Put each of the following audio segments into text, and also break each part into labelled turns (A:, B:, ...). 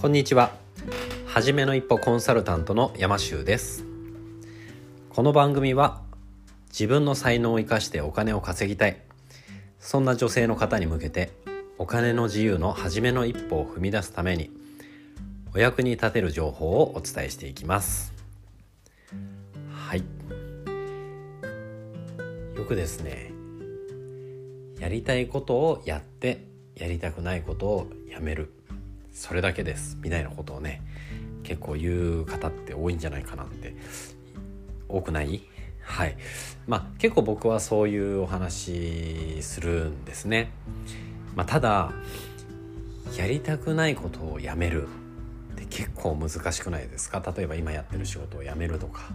A: こんにちは。はじめの一歩コンサルタントの山修です。この番組は自分の才能を生かしてお金を稼ぎたい。そんな女性の方に向けてお金の自由の初めの一歩を踏み出すためにお役に立てる情報をお伝えしていきます。はい。よくですねやりたいことをやってやりたくないことをやめる。それだけですみたいなことをね結構言う方って多いんじゃないかなって多くない？はい。まあ結構僕はそういうお話するんですね、まあ、ただやりたくないことをやめる。って結構難しくないですか？例えば今やってる仕事を辞めるとか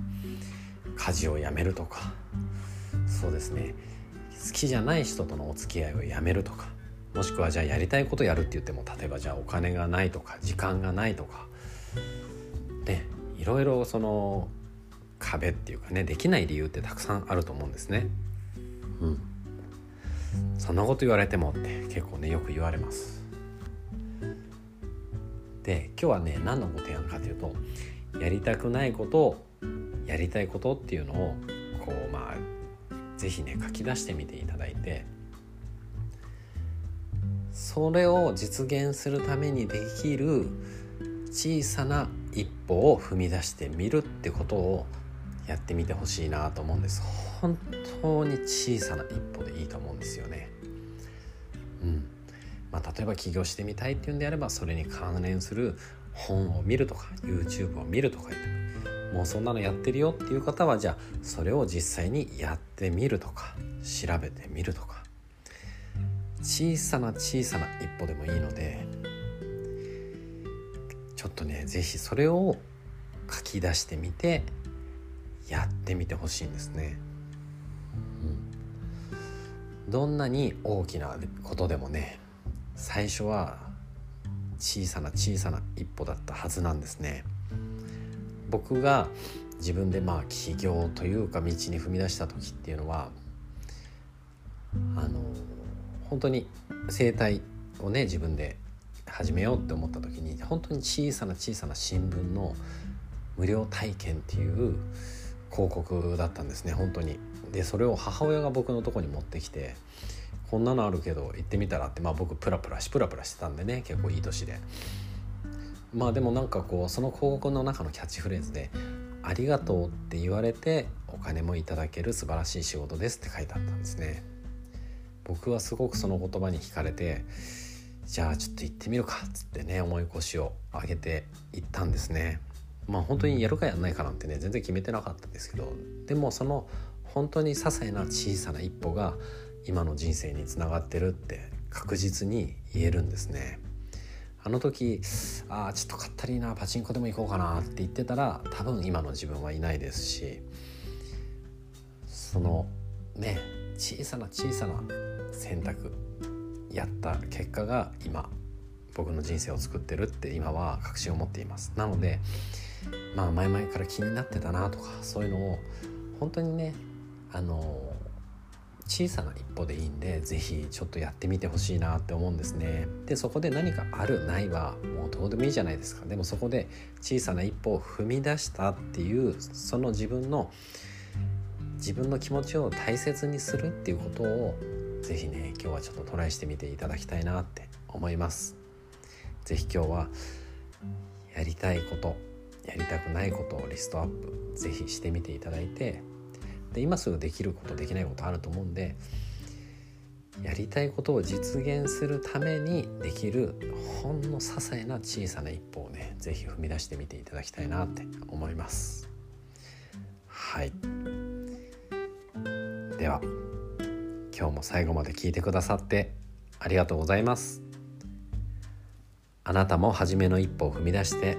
A: 家事を辞めるとか。そうですね。好きじゃない人とのお付き合いをやめるとか。もしくはじゃあやりたいことやるって言っても例えばじゃあお金がないとか時間がないとかねいろいろその壁っていうかねできない理由ってたくさんあると思うんですね。うん、そんなこと言われてもって結構ねよく言われます。で今日はね何のご提案かというとやりたくないことをやりたいことっていうのをこうまあ是非ね書き出してみていただいてそれを実現するためにできる小さな一歩を踏み出してみるってことをやってみてほしいなと思うんです。本当に小さな一歩でいいと思うんですよね。うん。まあ、例えば起業してみたいっていうんであればそれに関連する本を見るとか YouTube を見るとかもうそんなのやってるよっていう方はじゃあそれを実際にやってみるとか調べてみるとか小さな小さな一歩でもいいのでちょっとね是非それを書き出してみてやってみてほしいんですね。うん、どんなに大きなことでもね最初は小さな小さな一歩だったはずなんですね。僕が自分でまあ起業というか道に踏み出した時っていうのはあの本当に整体をね自分で始めようって思った時に本当に小さな小さな新聞の無料体験っていう広告だったんですね本当に。でそれを母親が僕のとこに持ってきて「こんなのあるけど行ってみたら」ってまあ僕プラプラしプラプラしてたんでね結構いい年で。まあでもなんかこうその広告の中のキャッチフレーズで「ありがとう」って言われてお金もいただける素晴らしい仕事ですって書いてあったんですね。僕はすごくその言葉に惹かれてじゃあちょっと行ってみるかっつってね思い越しを上げて行ったんですね。まあ本当にやるかやんないかなんてね全然決めてなかったんですけどでもその本当に些細な小さな一歩が今の人生につながってるって確実に言えるんですね。あの時ああちょっとかったりなパチンコでも行こうかなって言ってたら多分今の自分はいないですしそのね小さな小さな選択やった結果が今僕の人生を作ってるって今は確信を持っています。なのでまあ前々から気になってたなとかそういうのを本当にねあの小さな一歩でいいんで是非ちょっとやってみてほしいなって思うんですね。でそこで何かあるないはもうどうでもいいじゃないですか。でもそこで小さな一歩を踏み出したっていうその自分の自分の気持ちを大切にするっていうことを是非ね今日はちょっとトライしてみていただきたいなって思います。是非今日はやりたいことやりたくないことをリストアップ是非してみていただいてで今すぐできることできないことあると思うんでやりたいことを実現するためにできるほんの些細な小さな一歩をね是非踏み出してみていただきたいなって思います。はい。では。今日も最後まで聞いてくださってありがとうございますあなたも初めの一歩を踏み出して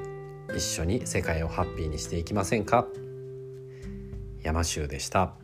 A: 一緒に世界をハッピーにしていきませんか？山州でした。